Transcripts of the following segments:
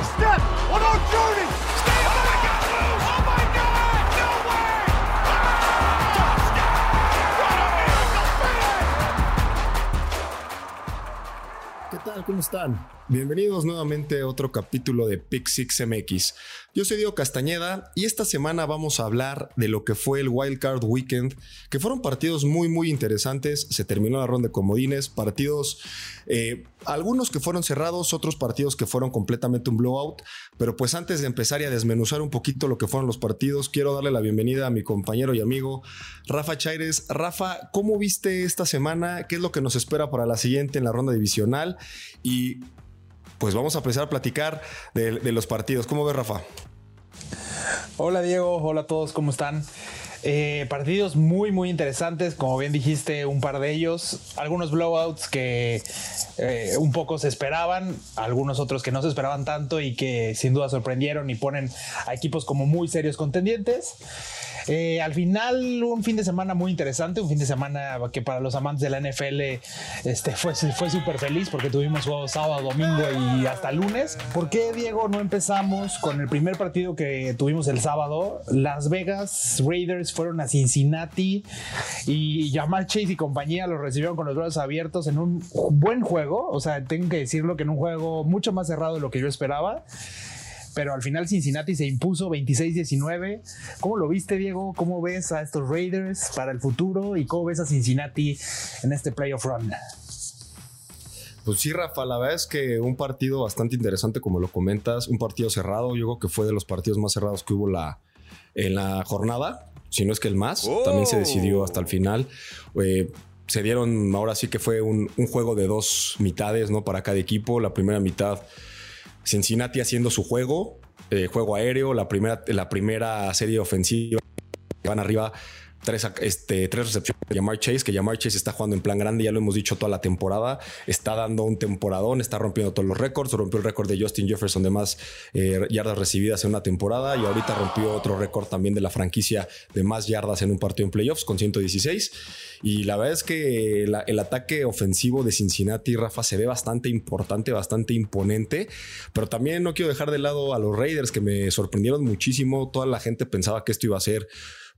half step on our journey. Stay oh my God! Oh my God! No way! What ¿Qué tal? ¿Cómo están? Bienvenidos nuevamente a otro capítulo de Pick Six MX. Yo soy Diego Castañeda y esta semana vamos a hablar de lo que fue el Wild Card Weekend, que fueron partidos muy muy interesantes. Se terminó la ronda de comodines, partidos, eh, algunos que fueron cerrados, otros partidos que fueron completamente un blowout. Pero pues antes de empezar y a desmenuzar un poquito lo que fueron los partidos, quiero darle la bienvenida a mi compañero y amigo Rafa Chaires. Rafa, ¿cómo viste esta semana? ¿Qué es lo que nos espera para la siguiente en la ronda divisional? Y pues vamos a empezar a platicar de, los partidos. ¿Cómo ves, Rafa? Hola Diego, hola a todos, ¿cómo están? Eh, partidos muy, muy interesantes, como bien dijiste, un par de ellos, algunos blowouts que eh, un poco se esperaban, algunos otros que no se esperaban tanto y que sin duda sorprendieron y ponen a equipos como muy serios contendientes. Eh, al final, un fin de semana muy interesante, un fin de semana que para los amantes de la NFL este, fue, fue súper feliz porque tuvimos juegos sábado, domingo y hasta lunes. ¿Por qué, Diego, no empezamos con el primer partido que tuvimos el sábado? Las Vegas Raiders fueron a Cincinnati y Jamal Chase y compañía los recibieron con los brazos abiertos en un buen juego. O sea, tengo que decirlo que en un juego mucho más cerrado de lo que yo esperaba pero al final Cincinnati se impuso 26-19. ¿Cómo lo viste, Diego? ¿Cómo ves a estos Raiders para el futuro y cómo ves a Cincinnati en este playoff run? Pues sí, Rafa, la verdad es que un partido bastante interesante, como lo comentas, un partido cerrado, yo creo que fue de los partidos más cerrados que hubo la, en la jornada, si no es que el más, también se decidió hasta el final. Eh, se dieron, ahora sí que fue un, un, juego de dos mitades, ¿no? Para cada equipo. La primera mitad Cincinnati haciendo su juego, eh, juego aéreo, la primera, la primera serie ofensiva, van arriba tres, este, tres recepciones de Jamar Chase, que Jamar Chase está jugando en plan grande, ya lo hemos dicho toda la temporada, está dando un temporadón, está rompiendo todos los récords, rompió el récord de Justin Jefferson de más eh, yardas recibidas en una temporada y ahorita rompió otro récord también de la franquicia de más yardas en un partido en playoffs con 116. Y la verdad es que el ataque ofensivo de Cincinnati, Rafa, se ve bastante importante, bastante imponente, pero también no quiero dejar de lado a los Raiders que me sorprendieron muchísimo, toda la gente pensaba que esto iba a ser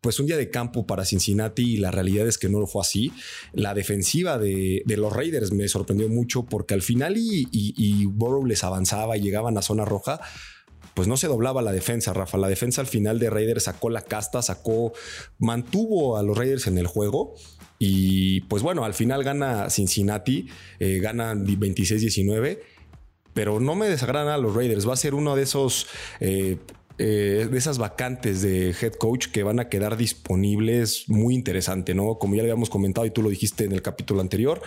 pues un día de campo para Cincinnati y la realidad es que no lo fue así. La defensiva de, los Raiders me sorprendió mucho porque al final y, y, Burrow les avanzaba y llegaban a zona roja pues no se doblaba la defensa, Rafa. La defensa al final de Raiders sacó la casta, sacó, mantuvo a los Raiders en el juego. Y pues bueno, al final gana Cincinnati, eh, gana 26-19, pero no me desagrada a los Raiders. Va a ser uno de esos eh, eh, de esas vacantes de head coach que van a quedar disponibles muy interesante, ¿no? Como ya le habíamos comentado y tú lo dijiste en el capítulo anterior,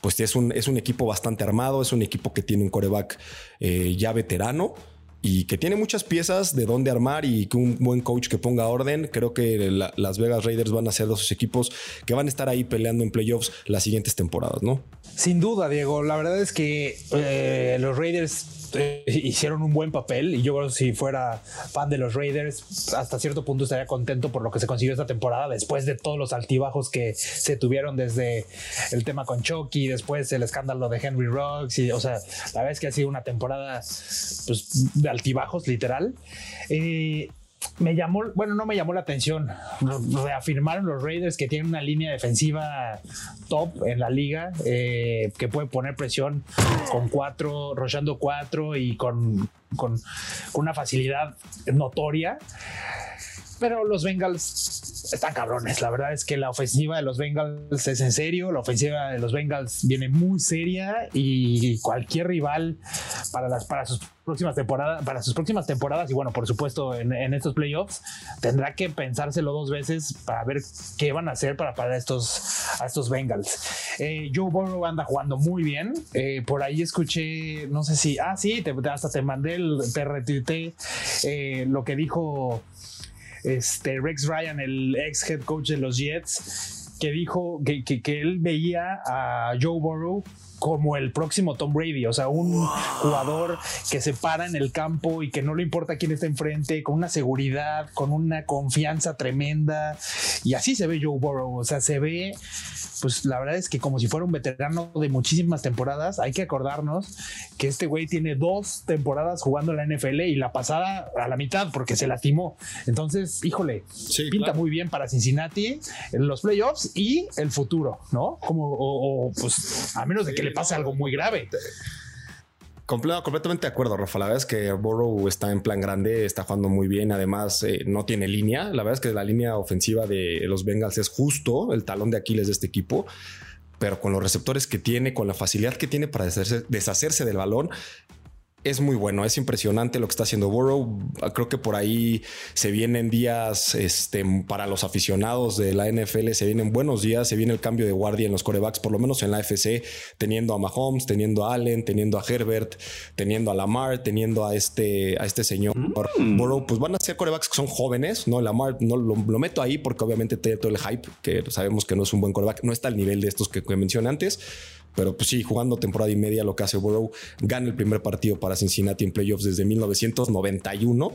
pues es un, es un equipo bastante armado, es un equipo que tiene un coreback eh, ya veterano y que tiene muchas piezas de dónde armar y que un buen coach que ponga orden. Creo que la, las Vegas Raiders van a ser de esos equipos que van a estar ahí peleando en playoffs las siguientes temporadas, ¿no? Sin duda, Diego. La verdad es que eh, los Raiders hicieron un buen papel y yo creo que si fuera fan de los Raiders, hasta cierto punto estaría contento por lo que se consiguió esta temporada después de todos los altibajos que se tuvieron desde el tema con Chucky, después el escándalo de Henry Rocks y, o sea, la verdad es que ha sido una temporada pues, de altibajos, literal. Eh, me llamó, bueno, no me llamó la atención. Reafirmaron los Raiders que tienen una línea defensiva top en la liga, eh, que puede poner presión con cuatro, rochando cuatro y con, con, con una facilidad notoria. Pero los Bengals están cabrones. La verdad es que la ofensiva de los Bengals es en serio. La ofensiva de los Bengals viene muy seria y cualquier rival para, las, para sus próximas temporadas, para sus próximas temporadas y bueno, por supuesto en, estos playoffs tendrá que pensárselo dos veces para ver qué van a hacer para parar estos, a estos Bengals. Eh, Joe Burrow anda jugando muy bien. Eh, por ahí escuché, no sé si, ah, sí, hasta te mandé, el, te retuiteé eh, lo que dijo este, Rex Ryan, el ex head coach de los Jets, que dijo que, que, que él veía a Joe Burrow como el próximo Tom Brady, o sea, un jugador que se para en el campo y que no le importa quién está enfrente, con una seguridad, con una confianza tremenda. Y así se ve Joe Burrow, o sea, se ve pues la verdad es que como si fuera un veterano de muchísimas temporadas, hay que acordarnos que este güey tiene dos temporadas jugando en la NFL y la pasada a la mitad porque se lastimó. Entonces, híjole, pinta muy bien para Cincinnati en los playoffs y el futuro, ¿no? Como, o, pues, a menos de que le pase algo muy grave completamente de acuerdo, Rafa. La verdad es que Burrow está en plan grande, está jugando muy bien. Además, eh, no tiene línea. La verdad es que la línea ofensiva de los Bengals es justo el talón de Aquiles de este equipo. Pero con los receptores que tiene, con la facilidad que tiene para deshacerse del balón, es muy bueno, es impresionante lo que está haciendo Burrow. Creo que por ahí se vienen días este, para los aficionados de la NFL, se vienen buenos días, se viene el cambio de guardia en los corebacks, por lo menos en la FC, teniendo a Mahomes, teniendo a Allen, teniendo a Herbert, teniendo a Lamar, teniendo a este, a este señor mm. Burrow. Pues van a ser corebacks que son jóvenes, ¿no? Lamar no lo, meto ahí porque obviamente tiene todo el hype, que sabemos que no es un buen coreback, no está al nivel de estos que, que mencioné antes pero pues sí, jugando temporada y media, lo que hace Burrow, gana el primer partido para Cincinnati en playoffs desde 1991.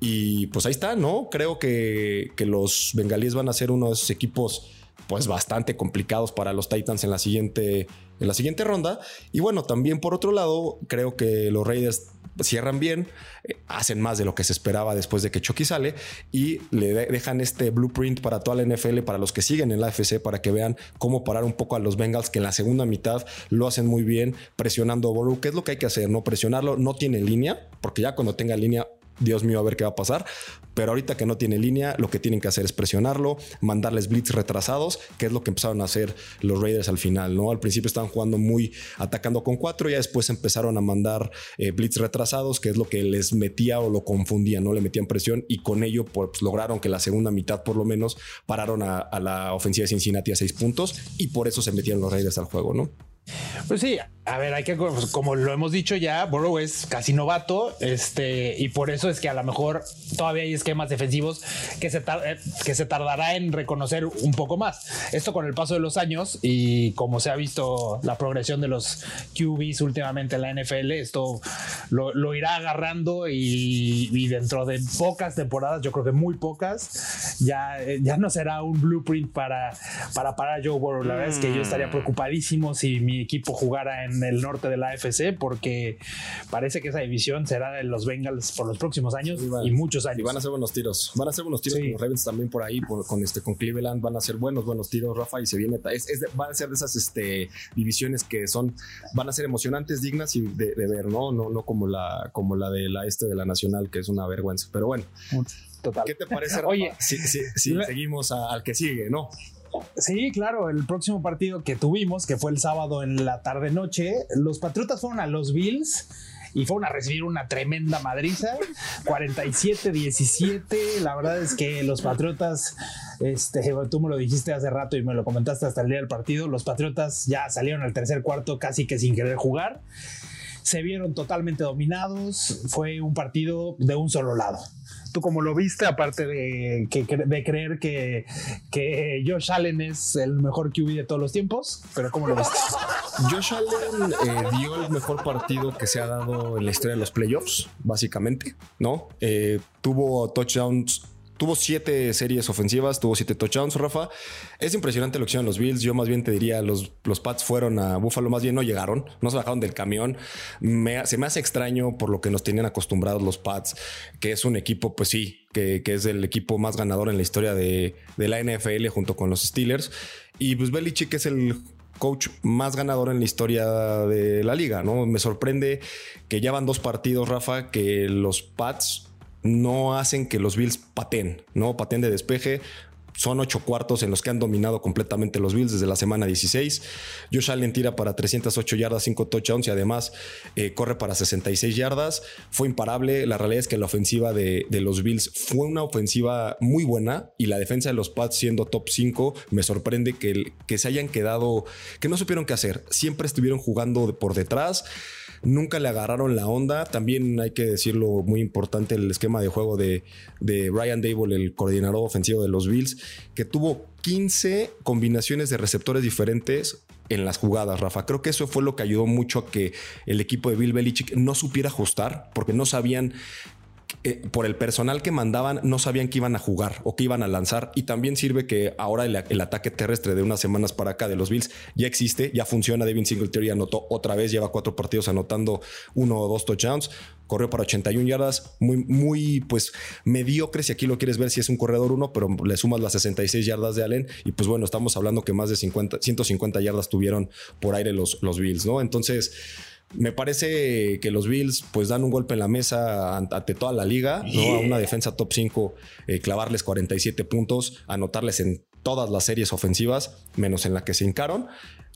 Y pues ahí está, ¿no? Creo que, que los bengalíes van a ser uno de esos equipos pues bastante complicados para los Titans en la siguiente en la siguiente ronda. Y bueno también por otro lado creo que los Raiders cierran bien, eh, hacen más de lo que se esperaba después de que Chucky sale y le dejan este blueprint para toda la NFL, para los que siguen en la FC, para que vean cómo parar un poco a los Bengals, que en la segunda mitad lo hacen muy bien, presionando a Boru, que es lo que hay que hacer, no presionarlo, no tiene línea, porque ya cuando tenga línea Dios mío, a ver qué va a pasar. Pero ahorita que no tiene línea, lo que tienen que hacer es presionarlo, mandarles blitz retrasados, que es lo que empezaron a hacer los Raiders al final, ¿no? Al principio estaban jugando muy atacando con cuatro, ya después empezaron a mandar eh, blitz retrasados, que es lo que les metía o lo confundía, ¿no? Le metían presión y con ello pues, lograron que la segunda mitad por lo menos pararon a, a la ofensiva de Cincinnati a seis puntos y por eso se metían los Raiders al juego, ¿no? Pues sí, a ver, hay que, pues, como lo hemos dicho ya, Burrow es casi novato, este, y por eso es que a lo mejor todavía hay esquemas defensivos que se, eh, que se tardará en reconocer un poco más. Esto con el paso de los años y como se ha visto la progresión de los QBs últimamente en la NFL, esto lo, irá agarrando y, dentro de pocas temporadas, yo creo que muy pocas, ya, ya no será un blueprint para, para parar a Joe Burrow. La verdad es que yo estaría mm. preocupadísimo si mi equipo jugara en el norte de la AFC porque parece que esa división será de los Bengals por los próximos años y, muchos años. Y van a ser buenos tiros. Van a ser buenos tiros con los Ravens también por ahí, con, este, con Cleveland. Van a ser buenos, buenos tiros, Rafa. Y se viene. Es, van a ser de esas este, divisiones que son, van a ser emocionantes, dignas y de, ver, ¿no? No, no como la, como la de la este de la Nacional, que es una vergüenza. Pero bueno. Total. ¿Qué te parece, Rafa? Oye, si, seguimos al que sigue, ¿no? Sí, claro, el próximo partido que tuvimos, que fue el sábado en la tarde-noche, los Patriotas fueron a los Bills y fueron a recibir una tremenda madriza, 47-17. La verdad es que los Patriotas, este, tú me lo dijiste hace rato y me lo comentaste hasta el día del partido, los Patriotas ya salieron al tercer cuarto casi que sin querer jugar. Se vieron totalmente dominados, fue un partido de un solo lado tú como lo viste, aparte de, de creer que, que Josh Allen es el mejor QB de todos los tiempos, pero ¿cómo lo viste? Josh Allen eh, dio el mejor partido que se ha dado en la historia de los playoffs, básicamente, ¿no? Eh, tuvo touchdowns Tuvo siete series ofensivas, tuvo siete touchdowns, Rafa. Es impresionante lo que hicieron los Bills. Yo más bien te diría, los, los Pats fueron a Buffalo, más bien no llegaron, no se bajaron del camión. se me hace extraño por lo que nos tenían acostumbrados los Pats, que es un equipo, pues sí, que, es el equipo más ganador en la historia de, la NFL junto con los Steelers. Y pues Belichick es el coach más ganador en la historia de la liga, ¿no? Me sorprende que ya van dos partidos, Rafa, que los Pats no hacen que los Bills paten, ¿no? Paten de despeje. Son ocho cuartos en los que han dominado completamente los Bills desde la semana 16. Josh Allen tira para 308 yardas, 5 touchdowns y además eh, corre para 66 yardas. Fue imparable. La realidad es que la ofensiva de, los Bills fue una ofensiva muy buena y la defensa de los Pats siendo top 5 me sorprende que, que se hayan quedado, que no supieron qué hacer. Siempre estuvieron jugando por detrás nunca le agarraron la onda. También hay que decirlo muy importante el esquema de juego de, de Ryan Dable, el coordinador ofensivo de los Bills, que tuvo 15 combinaciones de receptores diferentes en las jugadas, Rafa. Creo que eso fue lo que ayudó mucho a que el equipo de Bill Belichick no supiera ajustar, porque no sabían eh, por el personal que mandaban, no sabían que iban a jugar o que iban a lanzar. Y también sirve que ahora el, ataque terrestre de unas semanas para acá de los Bills ya existe, ya funciona. Devin Singletary anotó otra vez, lleva cuatro partidos anotando uno o dos touchdowns. Corrió para 81 yardas, muy, muy pues mediocre. Si aquí lo quieres ver, si es un corredor uno, pero le sumas las 66 yardas de Allen. Y pues bueno, estamos hablando que más de 50, 150 yardas tuvieron por aire los, los Bills, ¿no? Entonces me parece que los Bills pues dan un golpe en la mesa ante toda la liga, ¿no? A una defensa top 5, eh, clavarles 47 puntos, anotarles en todas las series ofensivas, menos en la que se hincaron.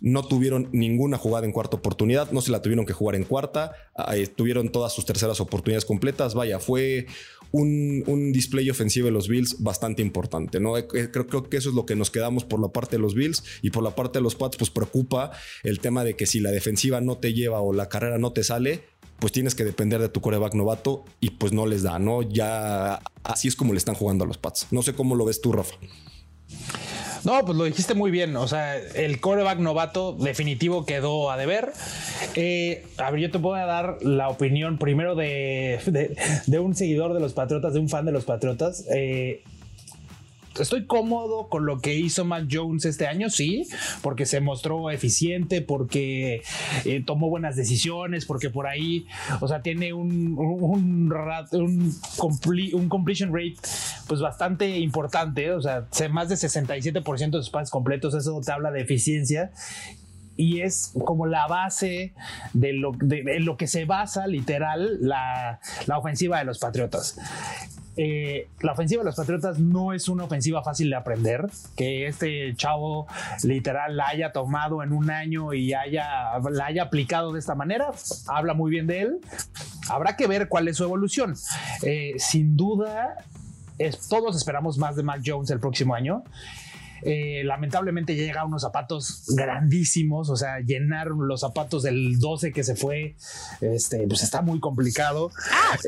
No tuvieron ninguna jugada en cuarta oportunidad, no se la tuvieron que jugar en cuarta, tuvieron todas sus terceras oportunidades completas. Vaya, fue un, display ofensivo de los Bills bastante importante. ¿no? Eh, creo, creo, que eso es lo que nos quedamos por la parte de los Bills y por la parte de los Pats, pues preocupa el tema de que si la defensiva no te lleva o la carrera no te sale, pues tienes que depender de tu coreback novato y pues no les da, ¿no? Ya así es como le están jugando a los Pats. No sé cómo lo ves tú, Rafa. No, pues lo dijiste muy bien. O sea, el coreback novato definitivo quedó a deber. Eh, a ver, yo te voy a dar la opinión primero de, de, un seguidor de los Patriotas, de un fan de los Patriotas. Eh, estoy cómodo con lo que hizo Mac Jones este año, sí, porque se mostró eficiente, porque eh, tomó buenas decisiones, porque por ahí, o sea, tiene un, un, un, completion rate pues bastante importante, o sea, más de 67% de sus pases completos, eso te habla de eficiencia y es como la base de lo, de, lo que se basa literal la, la, ofensiva de los Patriotas. Eh, la ofensiva de los Patriotas no es una ofensiva fácil de aprender. Que este chavo literal la haya tomado en un año y haya, la haya aplicado de esta manera, habla muy bien de él. Habrá que ver cuál es su evolución. Eh, sin duda, todos esperamos más de Mac Jones el próximo año. Eh, lamentablemente llega a unos zapatos grandísimos, o sea, llenar los zapatos del 12 que se fue, este, pues está muy complicado.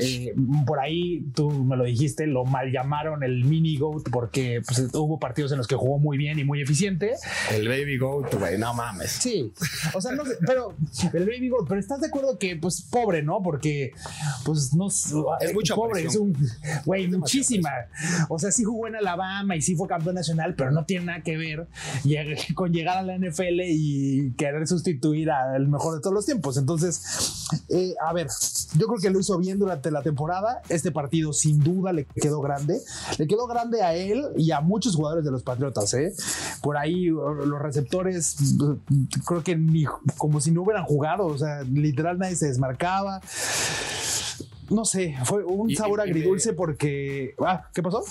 Eh, por ahí tú me lo dijiste, lo mal llamaron el mini GOAT porque pues, hubo partidos en los que jugó muy bien y muy eficiente. El baby GOAT, güey, no mames. Sí, o sea, no pero el baby GOAT, pero estás de acuerdo que, pues, pobre, ¿no? Porque, pues, no es mucho pobre, es un, güey, muchísima. O sea, sí jugó en Alabama y sí fue campeón nacional, pero no tiene que ver con llegar a la NFL y querer sustituir al mejor de todos los tiempos. Entonces, eh, a ver, yo creo que lo hizo bien durante la temporada. Este partido sin duda le quedó grande. Le quedó grande a él y a muchos jugadores de los Patriotas. ¿eh? Por ahí los receptores creo que ni como si no hubieran jugado. O sea, literal nadie se desmarcaba no sé, fue un sabor agridulce porque. Ah, ¿qué pasó?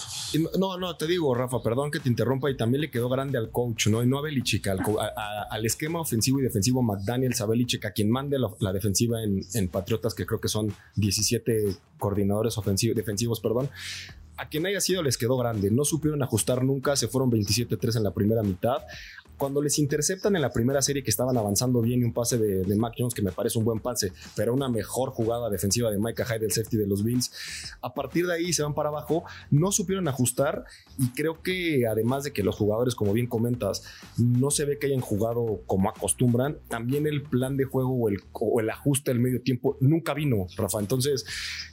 No, no, te digo, Rafa, perdón que te interrumpa, y también le quedó grande al coach, ¿no? Y no a Belichick, al, esquema ofensivo y defensivo McDaniels, a Belichick, a quien mande la, defensiva en, en, Patriotas, que creo que son 17 coordinadores ofensivos, defensivos, perdón. A quien haya sido les quedó grande, no supieron ajustar nunca, se fueron 27-3 en la primera mitad cuando les interceptan en la primera serie que estaban avanzando bien y un pase de, Mac Jones que me parece un buen pase, pero una mejor jugada defensiva de Micah Hyde, el safety de los Bills, a partir de ahí se van para abajo, no supieron ajustar y creo que además de que los jugadores, como bien comentas, no se ve que hayan jugado como acostumbran, también el plan de juego o el, ajuste del medio tiempo nunca vino, Rafa. Entonces,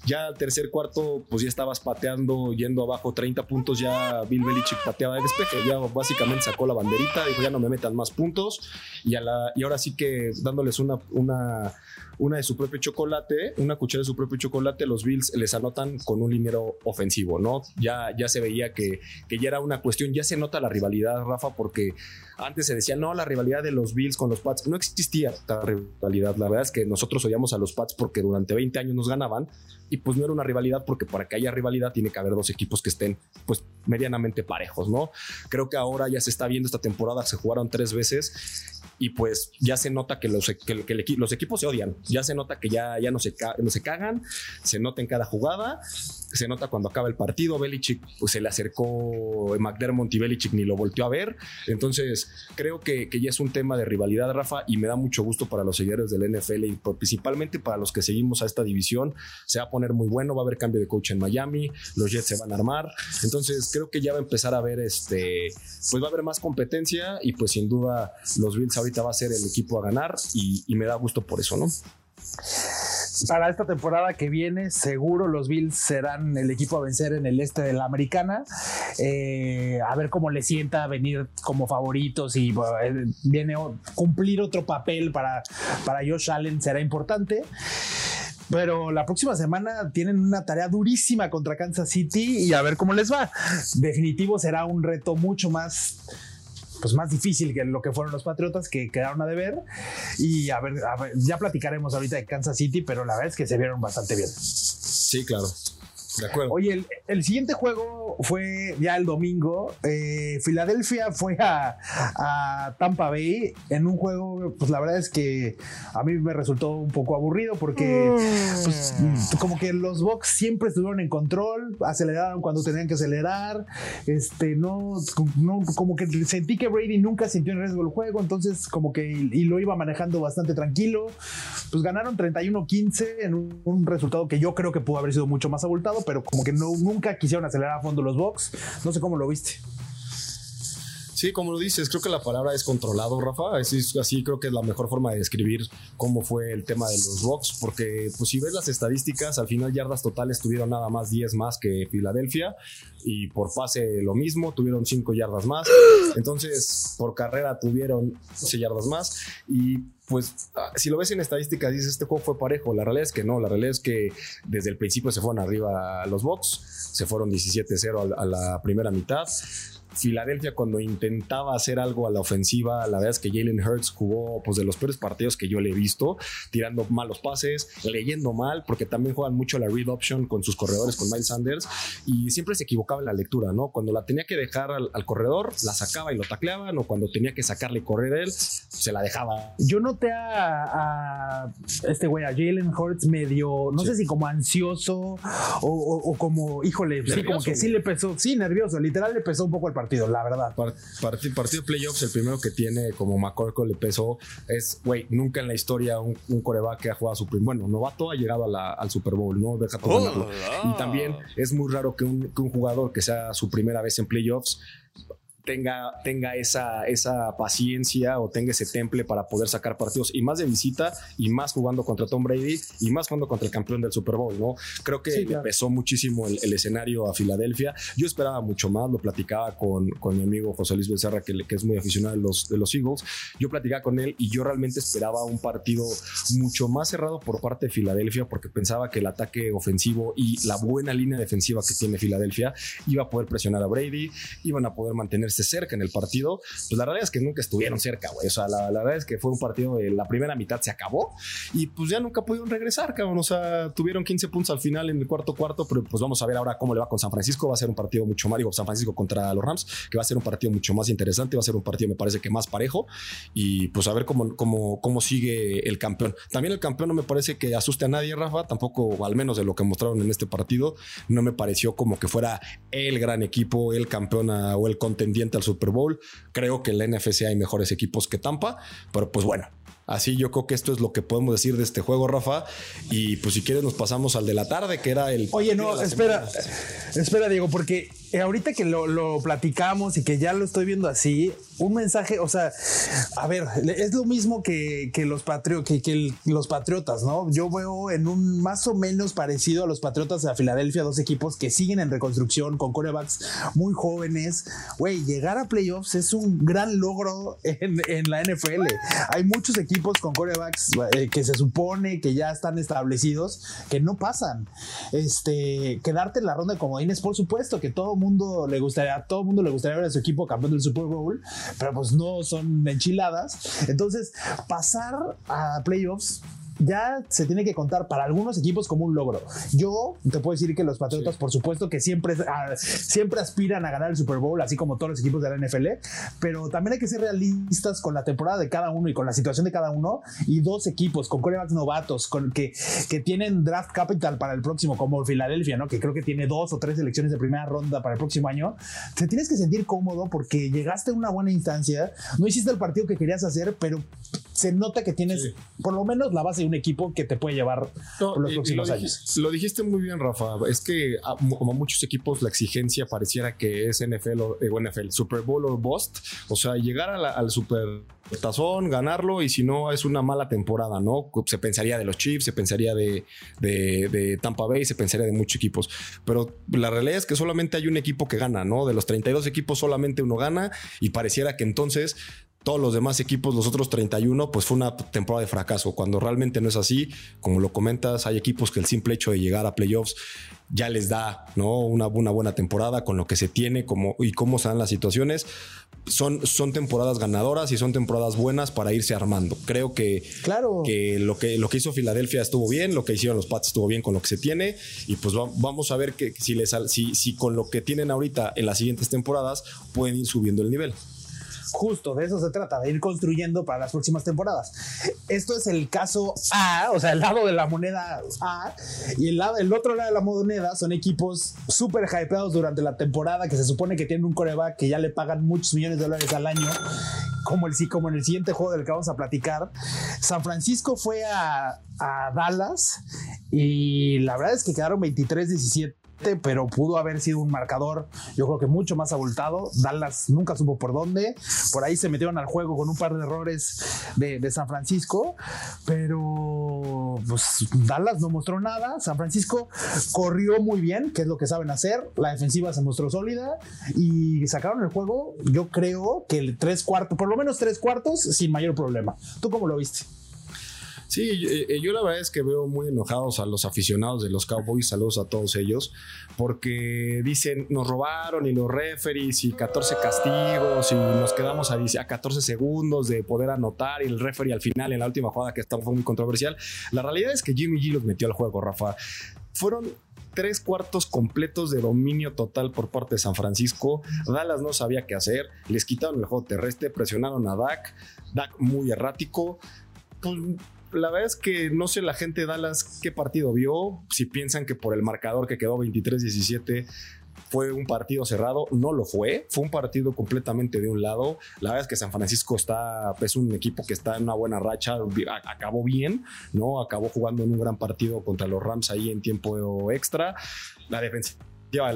ya al tercer cuarto, pues ya estabas pateando, yendo abajo 30 puntos, ya Bill Belichick pateaba de despeje, ya básicamente sacó la banderita, dijo ya no me metan más puntos. Y, a la, y ahora sí que dándoles una, una, una de su propio chocolate, una cuchara de su propio chocolate, los Bills les anotan con un linero ofensivo, ¿no? Ya, ya se veía que, que ya era una cuestión, ya se nota la rivalidad, Rafa, porque antes se decía, no, la rivalidad de los Bills con los Pats, no existía esta rivalidad, la verdad es que nosotros odiamos a los Pats porque durante 20 años nos ganaban y pues no era una rivalidad porque para que haya rivalidad tiene que haber dos equipos que estén pues medianamente parejos, ¿no? Creo que ahora ya se está viendo esta temporada, se jugaron tres veces y pues ya se nota que los, que, los equipos se odian, ya se nota que ya, ya no, se, no se cagan, se nota en cada jugada, se nota cuando acaba el partido, Belichick pues se le acercó McDermott y Belichick ni lo volteó a ver, entonces creo que, que ya es un tema de rivalidad, Rafa, y me da mucho gusto para los seguidores del NFL y principalmente para los que seguimos a esta división, se va a poner muy bueno, va a haber cambio de coach en Miami, los Jets se van a armar, entonces creo que ya va a empezar a haber este, pues va a haber más competencia y pues sin duda los Bills ahorita va a ser el equipo a ganar y, y me da gusto por eso, ¿no? Para esta temporada que viene, seguro los Bills serán el equipo a vencer en el este de la americana. Eh, a ver cómo le sienta venir como favoritos y eh, viene cumplir otro papel para, para Josh Allen será importante. Pero la próxima semana tienen una tarea durísima contra Kansas City y a ver cómo les va. Definitivo será un reto mucho más pues más difícil que lo que fueron los Patriotas que quedaron a deber. Y a ver, ya platicaremos ahorita de Kansas City, pero la verdad es que se vieron bastante bien. Sí, claro. De acuerdo. Oye, el, siguiente juego fue ya el domingo. Eh, Filadelfia fue a, Tampa Bay en un juego, pues la verdad es que a mí me resultó un poco aburrido porque pues, mm. como que los Bucks siempre estuvieron en control, aceleraron cuando tenían que acelerar. Este, no, no, como que sentí que Brady nunca sintió en riesgo el juego, entonces como que y, lo iba manejando bastante tranquilo. Pues ganaron 31-15 en un, un resultado que yo creo que pudo haber sido mucho más abultado pero como que no, nunca quisieron acelerar a fondo los box. No sé cómo lo viste. Sí, como lo dices, creo que la palabra es controlado, Rafa. Así, así creo que es la mejor forma de describir cómo fue el tema de los box, porque pues si ves las estadísticas, al final yardas totales tuvieron nada más 10 más que Filadelfia y por pase lo mismo, tuvieron 5 yardas más. Entonces, por carrera tuvieron 11 yardas más y pues si lo ves en estadísticas dices este juego fue parejo, la realidad es que no, la realidad es que desde el principio se fueron arriba los Bucks, se fueron 17-0 a la primera mitad, Filadelfia cuando intentaba hacer algo a la ofensiva, la verdad es que Jalen Hurts jugó pues de los peores partidos que yo le he visto, tirando malos pases, leyendo mal, porque también juegan mucho la read option con sus corredores, con Miles Sanders, y siempre se equivocaba en la lectura, ¿no? Cuando la tenía que dejar al, corredor, la sacaba y lo tacleaban, o cuando tenía que sacarle y correr él, se la dejaba. Yo noté a, este güey, a Jalen Hurts medio, no sé si como ansioso o, como, híjole, sí, como que sí le pesó, sí, nervioso, literal le pesó un poco el partido partido, la verdad. partido, partido de playoffs, el primero que tiene como McCorkle le pesó es, güey, nunca en la historia un, coreback que ha jugado su primer, bueno, novato ha llegado al Super Bowl, ¿no? Deja todo. Oh, y también es muy raro que un, que un jugador que sea su primera vez en playoffs tenga, tenga esa, esa paciencia o tenga ese temple para poder sacar partidos y más de visita y más jugando contra Tom Brady y más jugando contra el campeón del Super Bowl, ¿no? Creo que pesó muchísimo el, escenario a Filadelfia. Yo esperaba mucho más, lo platicaba con, con mi amigo José Luis Becerra, que, que, es muy aficionado de los, de los Eagles. Yo platicaba con él y yo realmente esperaba un partido mucho más cerrado por parte de Filadelfia porque pensaba que el ataque ofensivo y la buena línea defensiva que tiene Filadelfia iba a poder presionar a Brady, iban a poder mantenerse cerca en el partido, pues la verdad es que nunca estuvieron cerca, güey. O sea, la, verdad es que fue un partido de la primera mitad se acabó y pues ya nunca pudieron regresar, cabrón. O sea, tuvieron 15 puntos al final en el cuarto cuarto, pero pues vamos a ver ahora cómo le va con San Francisco. Va a ser un partido mucho más, digo, San Francisco contra los Rams, que va a ser un partido mucho más interesante, va a ser un partido, me parece que más parejo y pues a ver cómo, cómo, cómo sigue el campeón. También el campeón no me parece que asuste a nadie, Rafa, tampoco, al menos de lo que mostraron en este partido, no me pareció como que fuera el gran equipo, el campeón o el contendiente al Super Bowl. Creo que en la NFC hay mejores equipos que Tampa, pero pues bueno, Así yo creo que esto es lo que podemos decir de este juego, Rafa. Y pues si quieres nos pasamos al de la tarde, que era el... Oye, no, espera, espera Diego, porque eh, ahorita que lo, platicamos y que ya lo estoy viendo así, un mensaje, o sea, a ver, es lo mismo que, los, que, los patriotas, ¿no? Yo veo en un más o menos parecido a los patriotas de Filadelfia, dos equipos que siguen en reconstrucción con corebacks muy jóvenes. Güey, llegar a playoffs es un gran logro en, en la NFL. Hay muchos equipos con corebacks eh, que se supone que ya están establecidos que no pasan. Este, quedarte en la ronda de comodines, por supuesto que todo mundo le gustaría, a todo mundo le gustaría ver a su equipo campeón del Super Bowl, pero pues no son enchiladas. Entonces, pasar a playoffs ya se tiene que contar para algunos equipos como un logro. Yo te puedo decir que los Patriotas, por supuesto, que siempre, ah, siempre aspiran a ganar el Super Bowl, así como todos los equipos de la NFL, pero también hay que ser realistas con la temporada de cada uno y con la situación de cada uno. Y dos equipos con corebacks novatos, con que, que tienen draft capital para el próximo, como Filadelfia, ¿no? que creo que tiene dos o tres elecciones de primera ronda para el próximo año. Te tienes que sentir cómodo porque llegaste a una buena instancia, no hiciste el partido que querías hacer, pero se nota que tienes por lo menos la base de un equipo que te puede llevar por los próximos lo años. Dijiste, lo dijiste muy bien, Rafa. Es que a, a, muchos equipos la exigencia pareciera que es NFL o, eh, NFL, Super Bowl o Bust. O sea, llegar a la, al Super Tazón, ganarlo y si no es una mala temporada, ¿no? Se pensaría de los Chiefs, se pensaría de, de, de, Tampa Bay, se pensaría de muchos equipos. Pero la realidad es que solamente hay un equipo que gana, ¿no? De los 32 equipos solamente uno gana y pareciera que entonces todos los demás equipos, los otros 31, pues fue una temporada de fracaso, cuando realmente no es así. Como lo comentas, hay equipos que el simple hecho de llegar a playoffs ya les da ¿no? una, una buena temporada con lo que se tiene como, y cómo se dan las situaciones. Son, son temporadas ganadoras y son temporadas buenas para irse armando. Creo que, claro. que, lo, que lo que hizo Filadelfia estuvo bien, lo que hicieron los Pats estuvo bien con lo que se tiene y pues va, vamos a ver que si, les, si, si con lo que tienen ahorita en las siguientes temporadas pueden ir subiendo el nivel. Justo, de eso se trata, de ir construyendo para las próximas temporadas. Esto es el caso A, o sea, el lado de la moneda A, y el, lado, el otro lado de la moneda son equipos súper hypeados durante la temporada que se supone que tienen un coreback que ya le pagan muchos millones de dólares al año, como, el, como en el siguiente juego del que vamos a platicar. San Francisco fue a, a Dallas y la verdad es que quedaron 23-17 pero pudo haber sido un marcador, yo creo que mucho más abultado. Dallas nunca supo por dónde. Por ahí se metieron al juego con un par de errores de, San Francisco, pero pues Dallas no mostró nada. San Francisco corrió muy bien, que es lo que saben hacer. La defensiva se mostró sólida y sacaron el juego, yo creo que el tres cuartos, por lo menos tres cuartos, sin mayor problema. ¿Tú cómo lo viste? Sí, yo la verdad es que veo muy enojados a los aficionados de los Cowboys, saludos a todos ellos, porque dicen, nos robaron y los referees y 14 castigos y nos quedamos a, a 14 segundos de poder anotar y el referee al final en la última jugada que fue muy controversial. La realidad es que Jimmy G los metió al juego, Rafa. Fueron tres cuartos completos de dominio total por parte de San Francisco. Dallas no sabía qué hacer, les quitaron el juego terrestre, presionaron a Dak, Dak muy errático. Pues, la verdad es que no sé la gente de Dallas qué partido vio, si piensan que por el marcador que quedó 23-17 fue un partido cerrado, no lo fue, fue un partido completamente de un lado. La verdad es que San Francisco está, es un equipo que está en una buena racha, acabó bien, ¿no? Acabó jugando en un gran partido contra los Rams ahí en tiempo extra. La defensa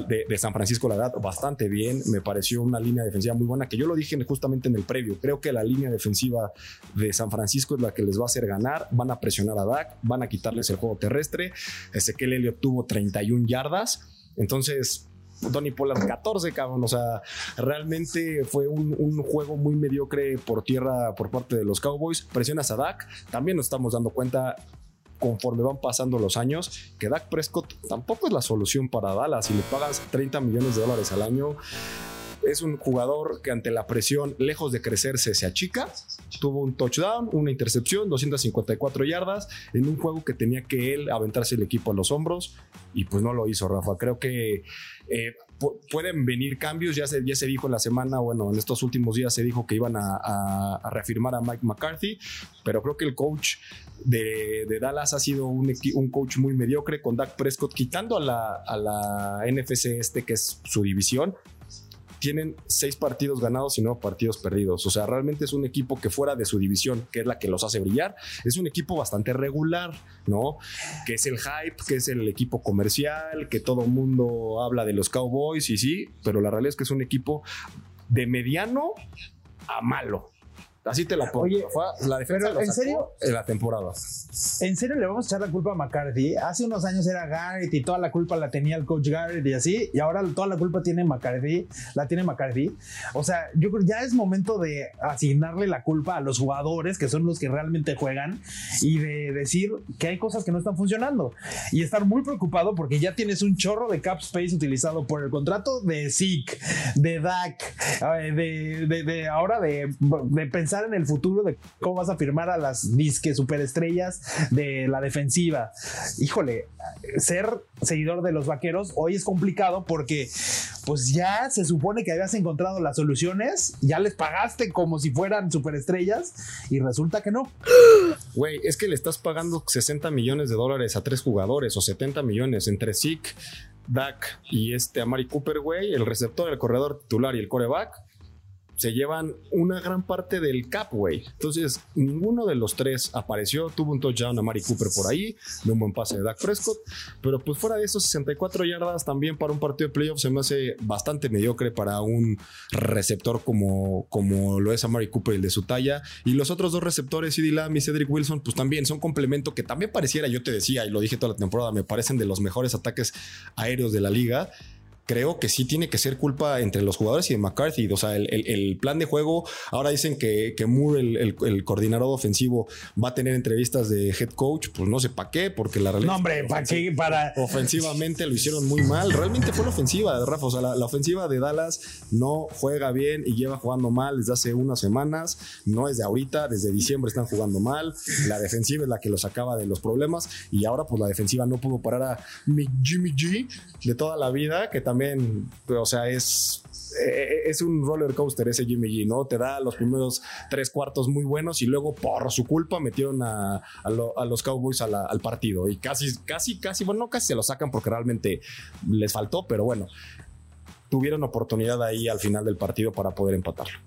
de, San Francisco, la verdad, bastante bien. Me pareció una línea defensiva muy buena, que yo lo dije justamente en el previo. Creo que la línea defensiva de San Francisco es la que les va a hacer ganar. Van a presionar a Dak, van a quitarles el juego terrestre. Ezequiel Elliott tuvo 31 yardas. Entonces, Tony Pollard 14, cabrón. O sea, realmente fue un, un, juego muy mediocre por tierra por parte de los Cowboys. Presionas a Dak. También nos estamos dando cuenta conforme van pasando los años, que Dak Prescott tampoco es la solución para Dallas. Si le pagas 30 millones de dólares al año, es un jugador que ante la presión, lejos de crecerse, se achica. Tuvo un touchdown, una intercepción, 254 yardas en un juego que tenía que él aventarse el equipo a los hombros y pues no lo hizo, Rafa. Creo que eh, pueden venir cambios, ya se, ya se dijo en la semana, bueno, en estos últimos días se dijo que iban a, reafirmar a Mike McCarthy, pero creo que el coach de, de Dallas ha sido un, un, coach muy mediocre con Dak Prescott, quitando a la, a la NFC este, que es su división, tienen seis partidos ganados y nueve partidos perdidos. O sea, realmente es un equipo que fuera de su división, que es la que los hace brillar, es un equipo bastante regular, ¿no? Que es el hype, que es el equipo comercial, que todo mundo habla de los Cowboys y sí, pero la realidad es que es un equipo de mediano a malo. Así te la pongo. Oye, la defensa pero, ¿en serio? En la temporada. ¿En serio le vamos a echar la culpa a McCarthy? Hace unos años era Garrett y toda la culpa la tenía el coach Garrett y así, y ahora toda la culpa tiene McCarthy, la tiene McCarthy. O sea, yo creo ya es momento de asignarle la culpa a los jugadores, que son los que realmente juegan, y de decir que hay cosas que no están funcionando. Y estar muy preocupado porque ya tienes un chorro de cap space utilizado por el contrato de Zeke, de Dak, eh, de, de, de ahora de, de pensar en el futuro de cómo vas a firmar a las disque superestrellas de la defensiva. Híjole, ser seguidor de los vaqueros hoy es complicado porque pues ya se supone que habías encontrado las soluciones, ya les pagaste como si fueran superestrellas y resulta que no. Güey, es que le estás pagando 60 millones de dólares a tres jugadores o 70 millones entre Zeke, Dak y este Amari Cooper, güey, el receptor, el corredor titular y el coreback se llevan una gran parte del cap, güey. Entonces, ninguno de los tres apareció. Tuvo un touchdown a Mari Cooper por ahí, de un buen pase de Dak Prescott. Pero pues fuera de esos 64 yardas, también para un partido de playoff se me hace bastante mediocre para un receptor como, como lo es a Mari Cooper, el de su talla. Y los otros dos receptores, CD y Cedric Wilson, pues también son complemento que también pareciera, yo te decía, y lo dije toda la temporada, me parecen de los mejores ataques aéreos de la liga creo que sí tiene que ser culpa entre los jugadores y de McCarthy. O sea, el, plan de juego, ahora dicen que, que Moore, el, coordinador ofensivo, va a tener entrevistas de head coach. Pues no sé para qué, porque la realidad. No, hombre, ¿para qué? Para. Ofensivamente lo hicieron muy mal. Realmente fue la ofensiva, Rafa. O sea, la, ofensiva de Dallas no juega bien y lleva jugando mal desde hace unas semanas. No es de ahorita, desde diciembre están jugando mal. La defensiva es la que los sacaba de los problemas. Y ahora, pues la defensiva no pudo parar a mi Jimmy G de toda la vida, que también o sea, es, eh, es un roller coaster ese Jimmy G, ¿no? Te da los primeros tres cuartos muy buenos y luego por su culpa metieron a, los Cowboys al partido y casi, casi, casi, bueno, no casi se lo sacan porque realmente les faltó, pero bueno, tuvieron oportunidad ahí al final del partido para poder empatarlo.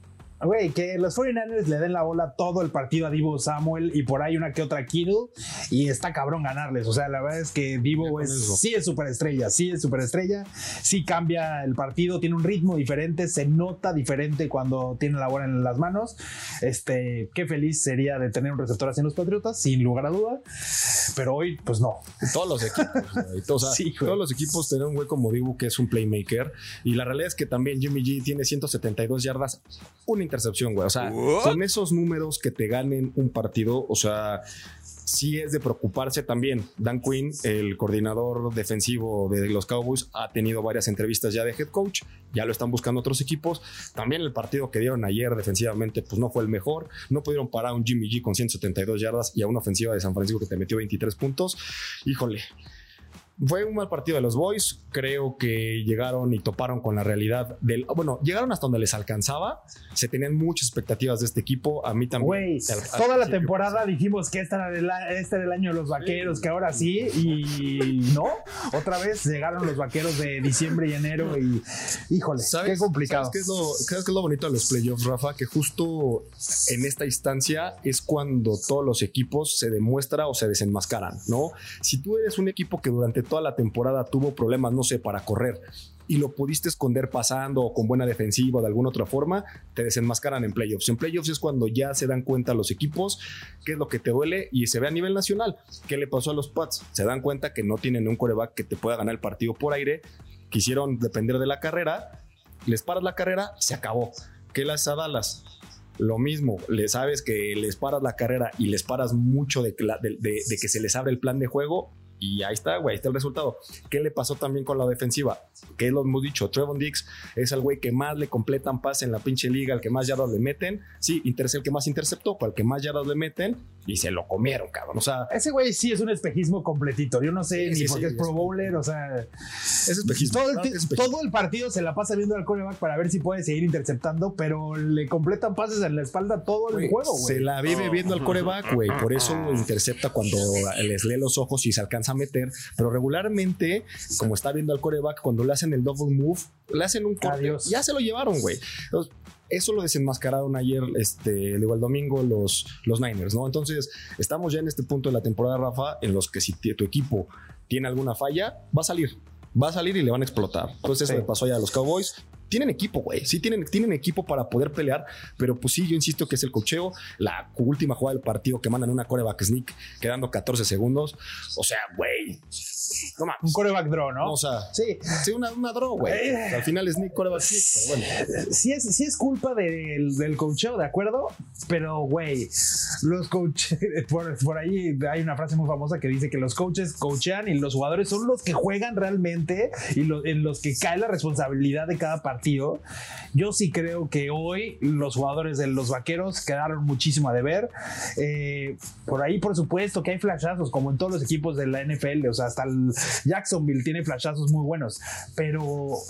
Güey, que los 49ers le den la bola todo el partido a Divo Samuel y por ahí una que otra Kittle y está cabrón ganarles. O sea, la verdad es que Divo es, sí es superestrella, sí es superestrella, sí cambia el partido, tiene un ritmo diferente, se nota diferente cuando tiene la bola en las manos. Este, qué feliz sería de tener un receptor así en los Patriotas, sin lugar a duda. Pero hoy, pues no. Todos los equipos, todos los equipos tienen un güey como Divo que es un playmaker y la realidad es que también Jimmy G tiene 172 yardas, un intercepción, güey. O sea, con esos números que te ganen un partido, o sea, sí es de preocuparse también. Dan Quinn, el coordinador defensivo de los Cowboys, ha tenido varias entrevistas ya de head coach, ya lo están buscando otros equipos. También el partido que dieron ayer defensivamente, pues no fue el mejor. No pudieron parar a un Jimmy G con 172 yardas y a una ofensiva de San Francisco que te metió 23 puntos. Híjole, fue un mal partido de los Boys. Creo que llegaron y toparon con la realidad del. Bueno, llegaron hasta donde les alcanzaba. Se tenían muchas expectativas de este equipo. A mí también. Toda la temporada dijimos que este era, el, este era el año de los vaqueros, que ahora sí. Y no. Otra vez llegaron los vaqueros de diciembre y enero. Y híjole, qué complicado. ¿sabes qué, es lo, qué es lo bonito de los playoffs, Rafa? Que justo en esta instancia es cuando todos los equipos se demuestra o se desenmascaran, ¿no? Si tú eres un equipo que durante toda la temporada tuvo problemas, no sé, para correr y lo pudiste esconder pasando o con buena defensiva de alguna otra forma, te desenmascaran en playoffs. En playoffs es cuando ya se dan cuenta los equipos qué es lo que te duele y se ve a nivel nacional. ¿Qué le pasó a los Pats? Se dan cuenta que no tienen un coreback que te pueda ganar el partido por aire, quisieron depender de la carrera, les paras la carrera, se acabó. ¿Qué las a Dallas? Lo mismo, le sabes que les paras la carrera y les paras mucho de que se les abre el plan de juego, y ahí está, güey, ahí está el resultado. ¿Qué le pasó también con la defensiva? Que lo hemos dicho, Trevon Dix es el güey que más le completan pase en la pinche liga, el que más yardas le meten. Sí, es el que más interceptó, para el que más yardas le meten y se lo comieron, cabrón. O sea, ese güey sí es un espejismo completito. Yo no sé ni por qué es Pro Bowler, o sea, es espejismo. Todo, el, partido se la pasa viendo al coreback para ver si puede seguir interceptando, pero le completan pases en la espalda todo el juego, güey. Se la vive viendo al coreback, güey. Por eso intercepta cuando les lee los ojos y se alcanza meter, pero regularmente, como está viendo al coreback, cuando le hacen el double move, le hacen un corte, ya se lo llevaron, güey. Eso lo desenmascararon ayer, este, digo, el domingo los, los Niners, ¿no? Entonces, estamos ya en este punto de la temporada, Rafa, en los que si tu equipo tiene alguna falla, va a salir. Va a salir y le van a explotar. Entonces, eso le pasó ya a los Cowboys tienen equipo, güey. Sí tienen, tienen equipo para poder pelear, pero pues sí, yo insisto que es el cocheo. La última jugada del partido que mandan una coreback sneak quedando 14 segundos. O sea, güey. No mames. Un coreback draw, ¿no? o sea, sí. Sí, una, una draw, güey. Eh. Al final sneak, coreback sneak, pero bueno. Sí es, sí es culpa del, del cocheo, ¿de acuerdo? Pero, güey, los coaches, por, por, ahí hay una frase muy famosa que dice que los coaches coachean y los jugadores son los que juegan realmente y en los que cae la responsabilidad de cada partido yo sí creo que hoy los jugadores de los vaqueros quedaron muchísimo a deber. Eh, por ahí, por supuesto, que hay flashazos, como en todos los equipos de la NFL. O sea, hasta el Jacksonville tiene flashazos muy buenos. Pero,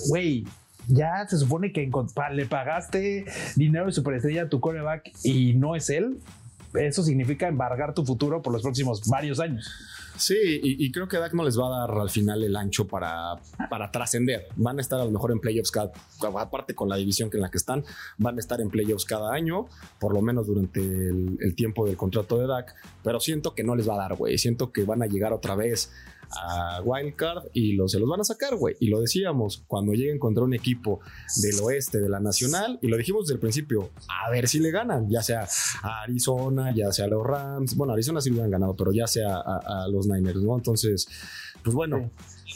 güey, ya se supone que le pagaste dinero de superestrella a tu coreback y no es él. eso significa embargar tu futuro por los próximos varios años. Sí, y, creo que Dak no les va a dar al final el ancho para, para trascender. Van a estar a lo mejor en playoffs cada, aparte con la división en la que están, van a estar en playoffs cada año, por lo menos durante el, tiempo del contrato de Dak, pero siento que no les va a dar, güey. Siento que van a llegar otra vez a Wildcard y se los van a sacar, güey. Y lo decíamos, cuando lleguen contra un equipo del oeste de la Nacional, y lo dijimos desde el principio, a ver si le ganan, ya sea a Arizona, ya sea a los Rams. Bueno, Arizona sí lo han ganado, pero ya sea a, los Niners, ¿no? Entonces, pues bueno.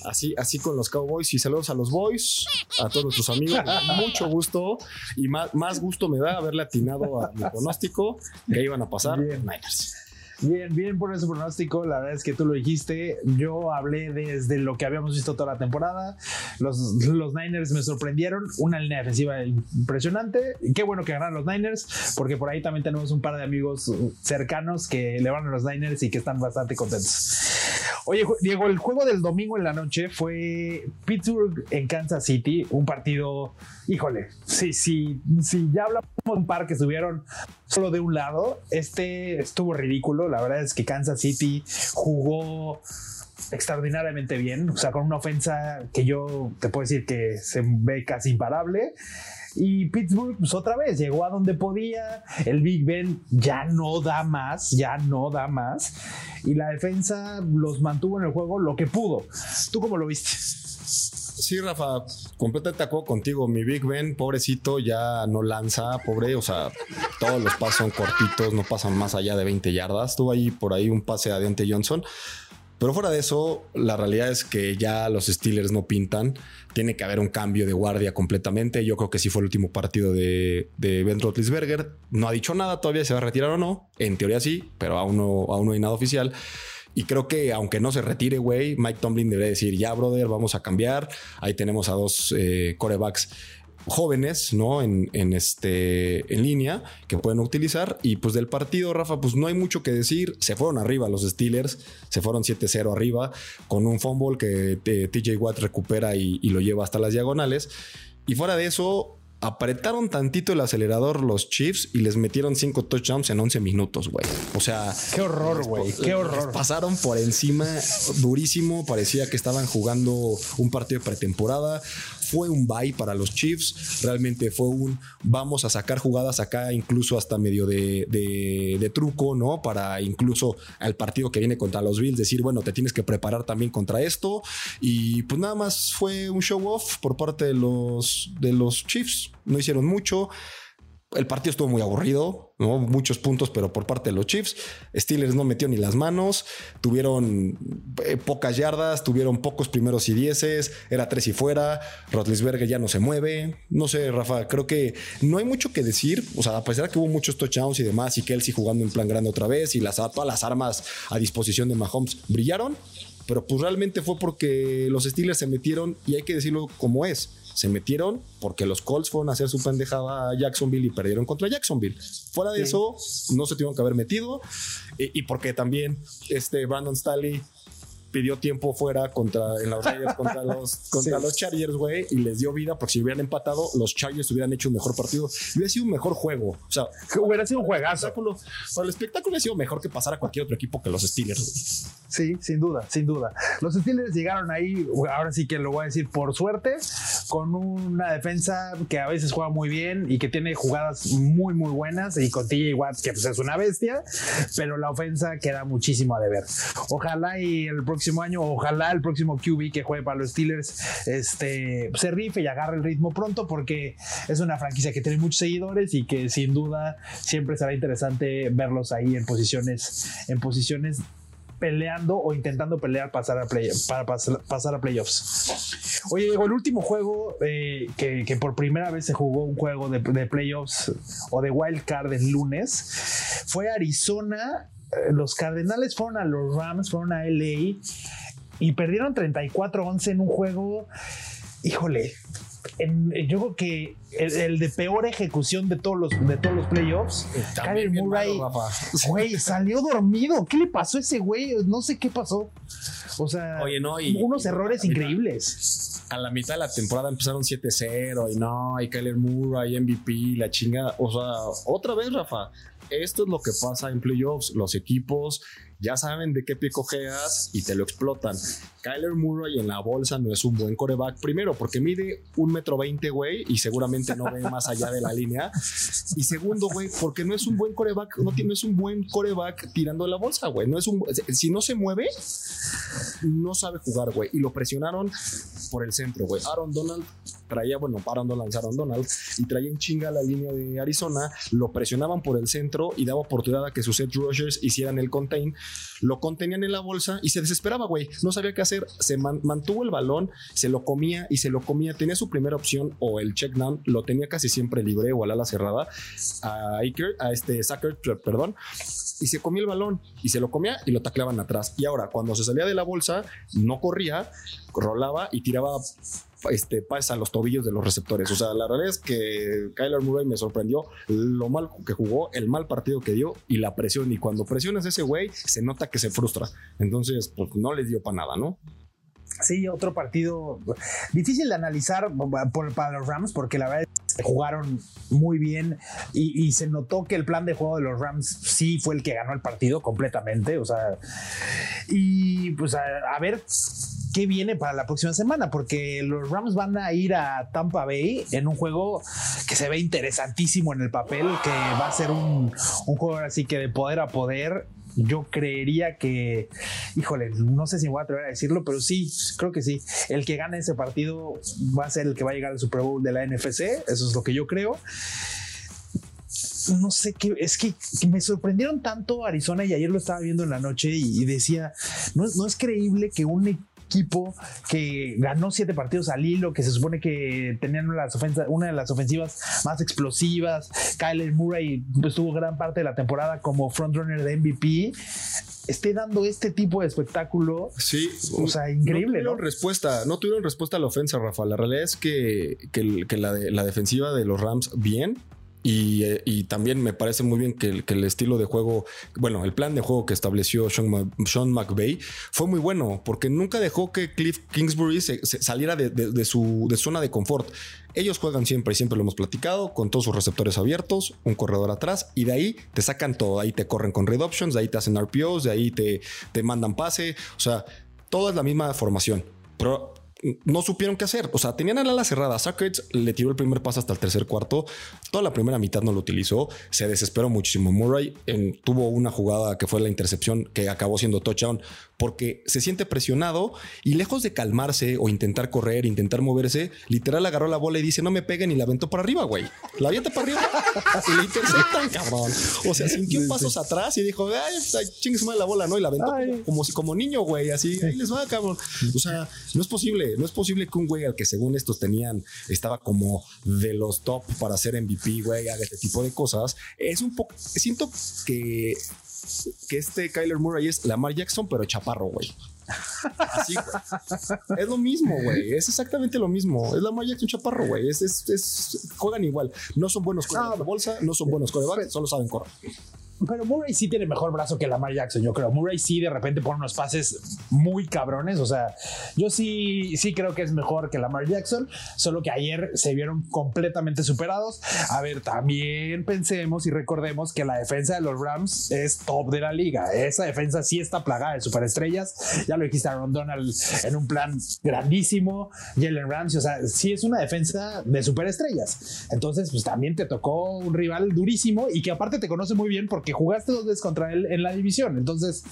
Así, así con los Cowboys y saludos a los Boys, a todos nuestros amigos. Mucho gusto y más, más gusto me da haberle atinado a mi pronóstico que iban a pasar Niners. Bien, bien por ese pronóstico. La verdad es que tú lo dijiste. Yo hablé desde lo que habíamos visto toda la temporada. Los, los Niners me sorprendieron. Una línea defensiva impresionante. Qué bueno que ganaron los Niners, porque por ahí también tenemos un par de amigos cercanos que le van a los Niners y que están bastante contentos. Oye, Diego, el juego del domingo en la noche fue Pittsburgh en Kansas City, un partido, híjole, sí, sí, sí, ya hablamos de un par que estuvieron solo de un lado, este estuvo ridículo, la verdad es que Kansas City jugó extraordinariamente bien, o sea, con una ofensa que yo te puedo decir que se ve casi imparable. Y Pittsburgh, pues otra vez, llegó a donde podía. El Big Ben ya no da más, ya no da más. Y la defensa los mantuvo en el juego lo que pudo. ¿Tú cómo lo viste? Sí, Rafa, completamente de acuerdo contigo. Mi Big Ben, pobrecito, ya no lanza, pobre. O sea, todos los pasos son cortitos, no pasan más allá de 20 yardas. Tuvo ahí por ahí un pase a Johnson. Pero fuera de eso, la realidad es que ya los Steelers no pintan. Tiene que haber un cambio de guardia completamente. Yo creo que sí fue el último partido de, de Ben Roethlisberger. No ha dicho nada todavía, se va a retirar o no. En teoría sí, pero aún no, aún no hay nada oficial. Y creo que aunque no se retire, güey, Mike Tomlin debería decir, ya, brother, vamos a cambiar. Ahí tenemos a dos eh, corebacks jóvenes, ¿no? En, este, en línea que pueden utilizar. Y pues del partido, Rafa, pues no hay mucho que decir. Se fueron arriba los Steelers, se fueron 7-0 arriba con un fumble que eh, TJ Watt recupera y lo lleva hasta las diagonales. Y fuera de eso, apretaron tantito el acelerador los Chiefs y les metieron cinco touchdowns en 11 minutos, güey. O sea, qué horror, güey, qué horror. Pasaron por encima durísimo, parecía que estaban jugando un partido de pretemporada. Fue un bye para los Chiefs, realmente fue un vamos a sacar jugadas acá, incluso hasta medio de, de truco, ¿no? Para incluso al partido que viene contra los Bills decir, bueno, te tienes que preparar también contra esto. Y pues nada más fue un show off por parte de los, de los Chiefs no hicieron mucho. El partido estuvo muy aburrido, ¿no? Muchos puntos, pero por parte de los Chiefs. Steelers no metió ni las manos, tuvieron eh, pocas yardas, tuvieron pocos primeros y dieces, era tres y fuera. Rotlisberger ya no se mueve. No sé, Rafa, creo que no hay mucho que decir. O sea, a pesar que hubo muchos touchdowns y demás, y Kelsey jugando en plan grande otra vez, y las, todas las armas a disposición de Mahomes brillaron, pero pues realmente fue porque los Steelers se metieron, y hay que decirlo como es se metieron porque los Colts fueron a hacer su pendejada a Jacksonville y perdieron contra Jacksonville. Fuera de eso, no se tuvieron que haber metido. Y, y porque también este Brandon Staley pidió tiempo fuera contra en los Raiders contra los contra los Chargers, güey, y les dio vida porque si hubieran empatado, los Chargers hubieran hecho un mejor partido. Hubiera sido un mejor juego. O sea, hubiera sido un juegazo. Para el espectáculo hubiera sido mejor que pasar a cualquier otro equipo que los Steelers, Sí, sin duda, sin duda. Los Steelers llegaron ahí, ahora sí que lo voy a decir por suerte, con una defensa que a veces juega muy bien y que tiene jugadas muy, muy buenas y con TJ Watt, que pues es una bestia, pero la ofensa queda muchísimo a deber. Ojalá y el próximo año, ojalá el próximo QB que juegue para los Steelers este, se rife y agarre el ritmo pronto porque es una franquicia que tiene muchos seguidores y que sin duda siempre será interesante verlos ahí en posiciones, en posiciones peleando o intentando pelear pasar a play, para pasar, a playoffs. Oye, el último juego eh, que, por primera vez se jugó un juego de, de playoffs o de wild card el lunes fue Arizona eh, los Cardenales fueron a los Rams, fueron a LA y perdieron 34-11 en un juego, híjole, yo creo que el, de peor ejecución de todos los, de todos los playoffs, Kyler Murray, güey, salió dormido. ¿Qué le pasó a ese güey? No sé qué pasó. O sea, unos errores increíbles. A la mitad de la temporada empezaron 7-0 y no, y Kyler Murray, MVP, la chinga. O sea, otra vez, Rafa esto es lo que pasa en playoffs. Los equipos ya saben de qué pie cojeas y te lo explotan. Kyler Murray en la bolsa no es un buen coreback. Primero, porque mide un metro veinte, güey, y seguramente no ve más allá de la línea. Y segundo, güey, porque no es un buen coreback, no tiene, es un buen coreback tirando la bolsa, güey. No es un, si no se mueve, no sabe jugar, güey. Y lo presionaron por el centro, güey. Aaron Donald traía, bueno, Aaron Donald, Aaron Donald, y traía en chinga la línea de Arizona, lo presionaban por el centro y daba oportunidad a que sus edge rushers hicieran el contain, lo contenían en la bolsa y se desesperaba, güey. No sabía qué hacer. Se mantuvo el balón, se lo comía y se lo comía. Tenía su primera opción o el check down, lo tenía casi siempre libre o al ala cerrada a Iker, a este Sacker, perdón y se comía el balón y se lo comía y lo tacleaban atrás. Y ahora, cuando se salía de la bolsa, no corría, rolaba y tiraba este, a los tobillos de los receptores. O sea, la realidad es que Kyler Murray me sorprendió lo mal que jugó, el mal partido que dio y la presión. Y cuando presionas a ese güey, se nota que se frustra. Entonces, pues no les dio para nada, ¿no? Sí, otro partido difícil de analizar por, para los Rams porque la verdad es que jugaron muy bien y, se notó que el plan de juego de los Rams sí fue el que ganó el partido completamente. O sea, y pues a ver qué viene para la próxima semana, porque los Rams van a ir a Tampa Bay en un juego que se ve interesantísimo en el papel, que va a ser un, un juego así que de poder a poder yo creería que, híjole, no sé si me voy a atrever a decirlo, pero sí, creo que sí. El que gane ese partido va a ser el que va a llegar al Super Bowl de la NFC, eso es lo que yo creo. No sé qué, es que, me sorprendieron tanto Arizona y ayer lo estaba viendo en la noche y, decía, no, no es creíble que un equipo que ganó siete partidos al hilo, que se supone que tenían las una de las ofensivas más explosivas. Kyler Murray estuvo gran parte de la temporada como frontrunner de MVP esté dando este tipo de espectáculo. Sí, o sea, increíble. No tuvieron respuesta, no tuvieron respuesta a la ofensa, Rafa. La realidad es que, que, la, la defensiva de los Rams, bien, eh, y, también me parece muy bien que, el estilo de juego, bueno, el plan de juego que estableció Sean, Sean McVay fue muy bueno porque nunca dejó que Cliff Kingsbury saliera de, su zona de confort. Ellos juegan siempre y siempre lo hemos platicado con todos sus receptores abiertos, un corredor atrás y de ahí te sacan todo. Ahí te corren con read options, de ahí te hacen RPOs, de ahí te, te mandan pase. O sea, todo es la misma formación. Pero no supieron qué hacer. O sea, tenían la ala cerrada. Sackers le tiró el primer paso hasta el tercer cuarto. Toda la primera mitad no lo utilizó. Se desesperó muchísimo. Murray tuvo una jugada que fue la intercepción que acabó siendo touchdown porque se siente presionado y lejos de calmarse o intentar correr, intentar moverse, literal agarró la bola y dice no me peguen y la aventó para arriba, güey. La avienta para arriba y le interceptan, cabrón. O sea, sintió pasos atrás y dijo, ay, chingue la bola, ¿no? Y la aventó como, como niño, güey, así, ahí les va, cabrón. O sea, no es posible, no es posible que un güey al que según estos tenían, estaba como de los top para hacer MVP, güey, haga este tipo de cosas. Es un poco, siento que que este Kyler Murray es Lamar Jackson, pero chaparro, güey. Así, güey. Es lo mismo, güey. Es exactamente lo mismo. Es Lamar Jackson chaparro, güey. Es, es, juegan igual. No son buenos con la bolsa, no son buenos corebacks, solo saben correr. Pero Murray sí tiene mejor brazo que Lamar Jackson, yo creo. Murray sí de repente pone unos pases muy cabrones. O sea, yo sí, sí creo que es mejor que Lamar Jackson, solo que ayer se vieron completamente superados. A ver, también pensemos y recordemos que la defensa de los Rams es top de la liga. Esa defensa sí está plagada de superestrellas. Ya lo dijiste Aaron Donald en un plan grandísimo. Jalen Ramsey, o sea, sí es una defensa de superestrellas. Entonces, pues también te tocó un rival durísimo y que aparte te conoce muy bien que jugaste dos veces contra él en la división. Entonces,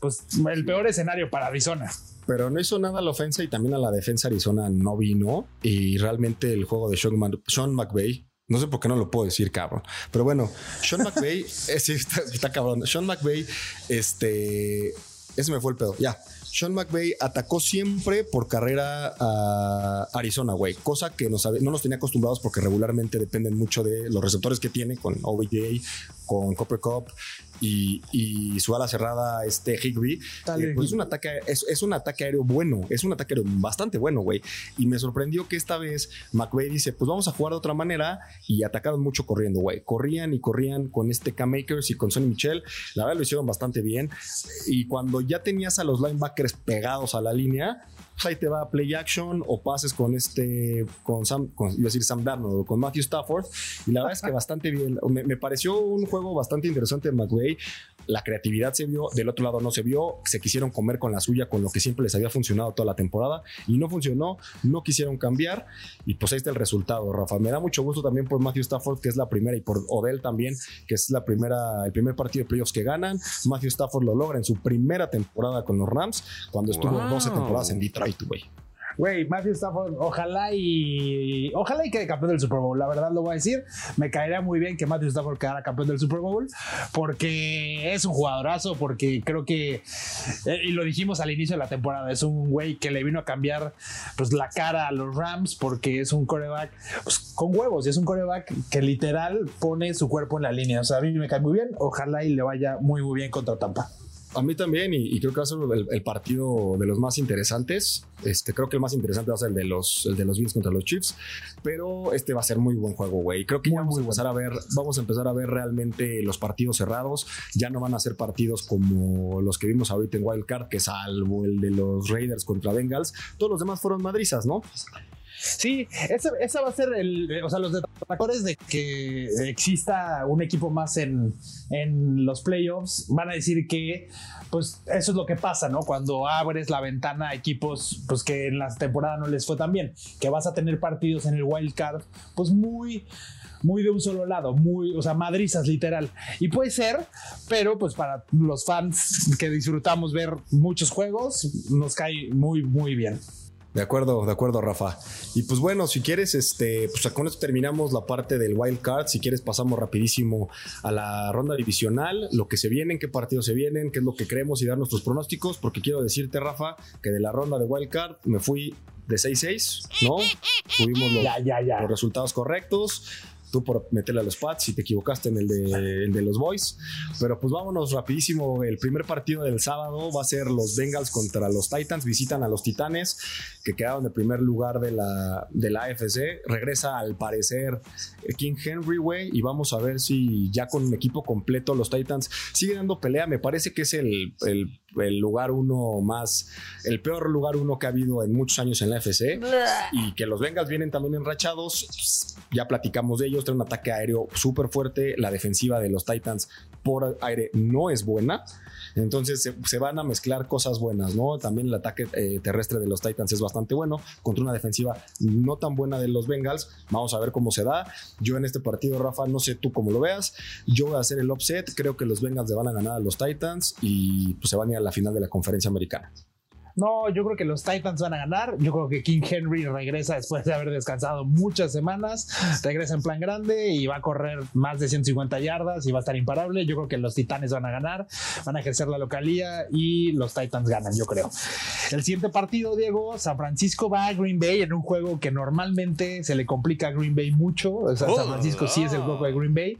pues el peor escenario para Arizona. Pero no hizo nada a la ofensa y también a la defensa Arizona no vino. Y realmente el juego de Sean, Sean McVay no sé por qué no lo puedo decir, cabrón. Pero bueno, Sean McVay, eh, sí, está, cabrón. Sean McVay, este, ese me fue el pedo. Ya. Sean McVay atacó siempre por carrera a Arizona, güey. Cosa que no nos tenía acostumbrados porque regularmente dependen mucho de los receptores que tiene con OBJ, con Copper Cup y, y su ala cerrada, este Higby, eh, pues es un, ataque, es, es, un ataque aéreo bueno, es un ataque aéreo bastante bueno, güey. Y me sorprendió que esta vez McVay dice, pues vamos a jugar de otra manera y atacaron mucho corriendo, güey. Corrían y corrían con este Cam Makers y con Sonny Michel. La verdad lo hicieron bastante bien. Y cuando ya tenías a los linebackers pegados a la línea, pues ahí te va play action o pases con este, con Sam, con, iba a decir Sam Darnold o con Matthew Stafford. Y la verdad es que bastante bien. Me, pareció un juego bastante interesante de McVay. La creatividad se vio, del otro lado no se vio, se quisieron comer con la suya, con lo que siempre les había funcionado toda la temporada y no funcionó, no quisieron cambiar y pues ahí está el resultado, Rafa. Me da mucho gusto también por Matthew Stafford, que es la primera, y por Odell también, que es la primera, el primer partido de playoffs que ganan. Matthew Stafford lo logra en su primera temporada con los Rams, cuando estuvo wow. 12 temporadas en Detroit, güey. Güey, Matthew Stafford, ojalá y ojalá y quede campeón del Super Bowl. La verdad lo voy a decir. Me caería muy bien que Matthew Stafford quedara campeón del Super Bowl porque es un jugadorazo, porque creo que, eh, y lo dijimos al inicio de la temporada, es un güey que le vino a cambiar pues la cara a los Rams porque es un coreback pues, con huevos y es un coreback que literal pone su cuerpo en la línea. O sea, a mí me cae muy bien. Ojalá y le vaya muy, muy bien contra Tampa. A mí también, y, y, creo que va a ser el, el, partido de los más interesantes. Este, creo que el más interesante va a ser el de los, el de los Bills contra los Chiefs, pero este va a ser muy buen juego, güey. Creo que muy, ya vamos a empezar a ver, vamos a empezar a ver realmente los partidos cerrados. Ya no van a ser partidos como los que vimos ahorita en Wild Card, que salvo el de los Raiders contra Bengals, todos los demás fueron madrizas, ¿no? Sí, ese, ese, va a ser el, o sea, los detractores de que exista un equipo más en, en los playoffs van a decir que, pues, eso es lo que pasa, ¿no? Cuando abres la ventana a equipos, pues, que en la temporada no les fue tan bien, que vas a tener partidos en el wild card, pues, muy, muy de un solo lado, muy, o sea, madrizas literal. Y puede ser, pero pues para los fans que disfrutamos ver muchos juegos, nos cae muy, muy bien. De acuerdo, de acuerdo, Rafa. Y pues bueno, si quieres, este, pues con esto terminamos la parte del wild card. Si quieres, pasamos rapidísimo a la ronda divisional, lo que se vienen, qué partidos se vienen, qué es lo que creemos y dar nuestros pronósticos. Porque quiero decirte, Rafa, que de la ronda de wild card me fui de 6-6, ¿no? Tuvimos los, ya, ya, ya. los resultados correctos tú por meterle a los pads si te equivocaste en el de, el de, los boys. Pero pues vámonos rapidísimo. El primer partido del sábado va a ser los Bengals contra los Titans. Visitan a los Titanes que quedaron en primer lugar de la, de la AFC. Regresa al parecer King Henry Way y vamos a ver si ya con un equipo completo los Titans siguen dando pelea. Me parece que es el el lugar uno más, el peor lugar uno que ha habido en muchos años en la FC y que los Bengals vienen también enrachados, ya platicamos de ellos, tienen un ataque aéreo súper fuerte, la defensiva de los Titans por aire no es buena. Entonces se, van a mezclar cosas buenas, ¿no? También el ataque eh, terrestre de los Titans es bastante bueno contra una defensiva no tan buena de los Bengals. Vamos a ver cómo se da. Yo en este partido, Rafa, no sé tú cómo lo veas. Yo voy a hacer el offset. Creo que los Bengals le van a ganar a los Titans y pues se van a ir a la final de la conferencia americana. No, yo creo que los Titans van a ganar. Yo creo que King Henry regresa después de haber descansado muchas semanas. Regresa en plan grande y va a correr más de 150 yardas y va a estar imparable. Yo creo que los Titanes van a ganar, van a ejercer la localía y los Titans ganan, yo creo. El siguiente partido, Diego, San Francisco va a Green Bay en un juego que normalmente se le complica a Green Bay mucho. O sea, oh, San Francisco oh. sí es el juego de Green Bay.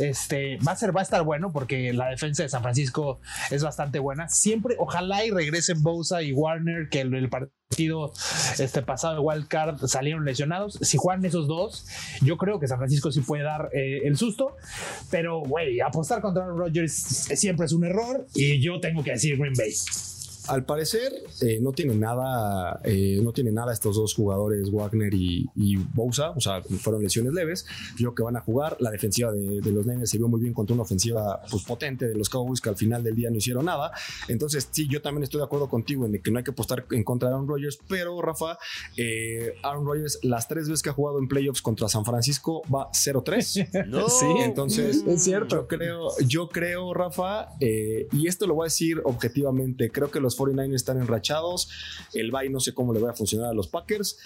Este va a ser, va a estar bueno porque la defensa de San Francisco es bastante buena. Siempre, ojalá y regresen Bosa y Warner, que el, el partido este pasado de Wild Card salieron lesionados. Si juegan esos dos, yo creo que San Francisco sí puede dar eh, el susto. Pero, güey, apostar contra Rodgers siempre es un error. Y yo tengo que decir Green Bay. Al parecer eh, no tiene nada, eh, no tiene nada estos dos jugadores Wagner y, y, Bosa, o sea, fueron lesiones leves. Yo que van a jugar, la defensiva de, de, los Niners se vio muy bien contra una ofensiva pues, potente de los Cowboys que al final del día no hicieron nada. Entonces sí, yo también estoy de acuerdo contigo en que no hay que apostar en contra de Aaron Rodgers, pero Rafa, eh, Aaron Rodgers las tres veces que ha jugado en playoffs contra San Francisco va 0-3. no. Sí, entonces es cierto. Yo creo, yo creo Rafa, eh, y esto lo voy a decir objetivamente, creo que los 49ers están enrachados. El bye no sé cómo le va a funcionar a los Packers.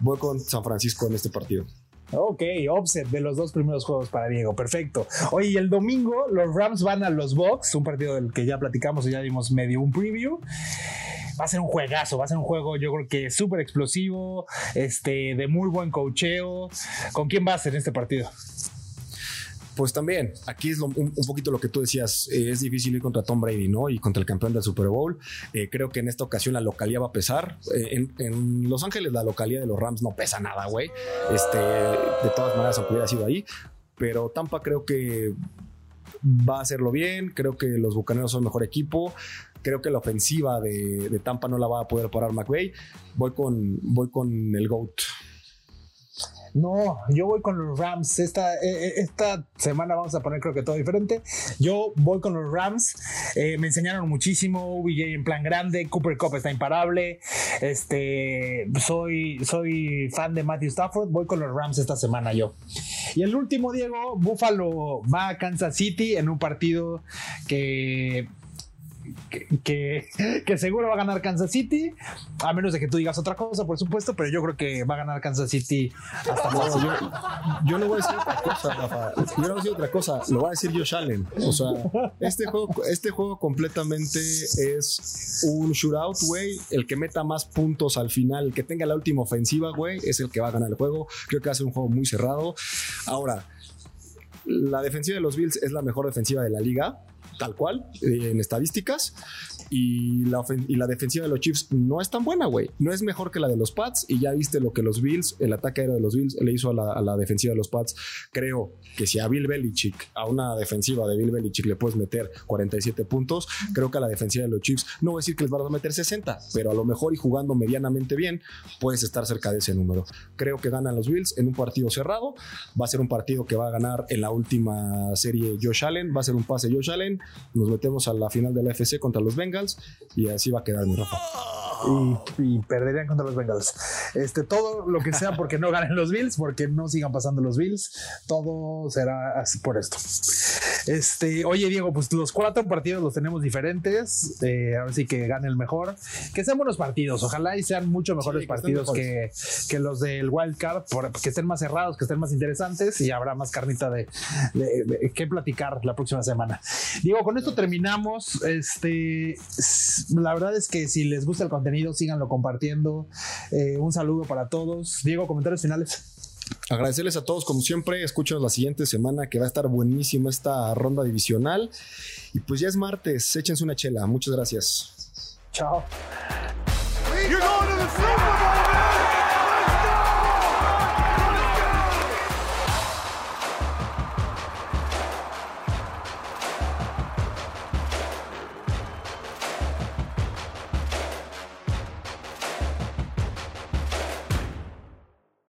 Voy con San Francisco en este partido. Ok, offset de los dos primeros juegos para Diego, perfecto. Oye, el domingo los Rams van a los Bucks, un partido del que ya platicamos y ya dimos medio un preview. Va a ser un juegazo, va a ser un juego yo creo que súper explosivo, este, de muy buen cocheo. ¿Con quién vas en este partido? Pues también, aquí es un, poquito lo que tú decías, eh, es difícil ir contra Tom Brady, ¿no? Y contra el campeón del Super Bowl. Eh, creo que en esta ocasión la localidad va a pesar. Eh, en, Los Ángeles la localidad de los Rams no pesa nada, güey. Este, de todas maneras, aunque hubiera sido ahí. Pero Tampa creo que va a hacerlo bien. Creo que los Bucaneros son mejor equipo. Creo que la ofensiva de, de Tampa no la va a poder parar McVay. Voy con, voy con el GOAT. No, yo voy con los Rams. Esta, eh, eh, esta semana vamos a poner creo que todo diferente. Yo voy con los Rams. Eh, me enseñaron muchísimo. VJ en plan grande. Cooper Cup está imparable. Este, soy, soy fan de Matthew Stafford. Voy con los Rams esta semana yo. Y el último, Diego, Buffalo va a Kansas City en un partido que que, que, seguro va a ganar Kansas City, a menos de que tú digas otra cosa, por supuesto, pero yo creo que va a ganar Kansas City hasta yo, yo, no voy a decir otra cosa, Rafa. Yo no voy a decir otra cosa, lo va a decir Josh Allen. O sea, este juego, este juego completamente es un shootout, güey. El que meta más puntos al final, el que tenga la última ofensiva, güey, es el que va a ganar el juego. Creo que va a ser un juego muy cerrado. Ahora, la defensiva de los Bills es la mejor defensiva de la liga tal cual, eh, en estadísticas. Y la, defensiva de los Chiefs no es tan buena, güey. No es mejor que la de los Pats. Y ya viste lo que los Bills, el ataque aéreo de los Bills, le hizo a la, a la defensiva de los Pats. Creo que si a Bill Belichick, a una defensiva de Bill Belichick, le puedes meter 47 puntos, creo que a la defensiva de los Chiefs, no voy a decir que les van a meter 60, pero a lo mejor y jugando medianamente bien, puedes estar cerca de ese número. Creo que ganan los Bills en un partido cerrado. Va a ser un partido que va a ganar en la última serie Josh Allen. Va a ser un pase Josh Allen. Nos metemos a la final de la FC contra los Bengals y así va a quedar mi Rafa. Y, perderían contra los Bengals. Este, todo lo que sea porque no ganen los Bills, porque no sigan pasando los Bills, todo será por esto. Este, oye, Diego, pues los cuatro partidos los tenemos diferentes. Eh, ahora sí que gane el mejor. Que sean buenos partidos. Ojalá y sean mucho mejores partidos que, que, los del Wild Card, que estén más cerrados, que estén más interesantes y habrá más carnita de, de, que platicar la próxima semana. Diego, con esto terminamos. Este, la verdad es que si les gusta el contenido, contenido, síganlo compartiendo. Eh, un saludo para todos. Diego, comentarios finales. Agradecerles a todos, como siempre, escúchanos la siguiente semana que va a estar buenísima esta ronda divisional. Y pues ya es martes, échense una chela. Muchas gracias. Chao.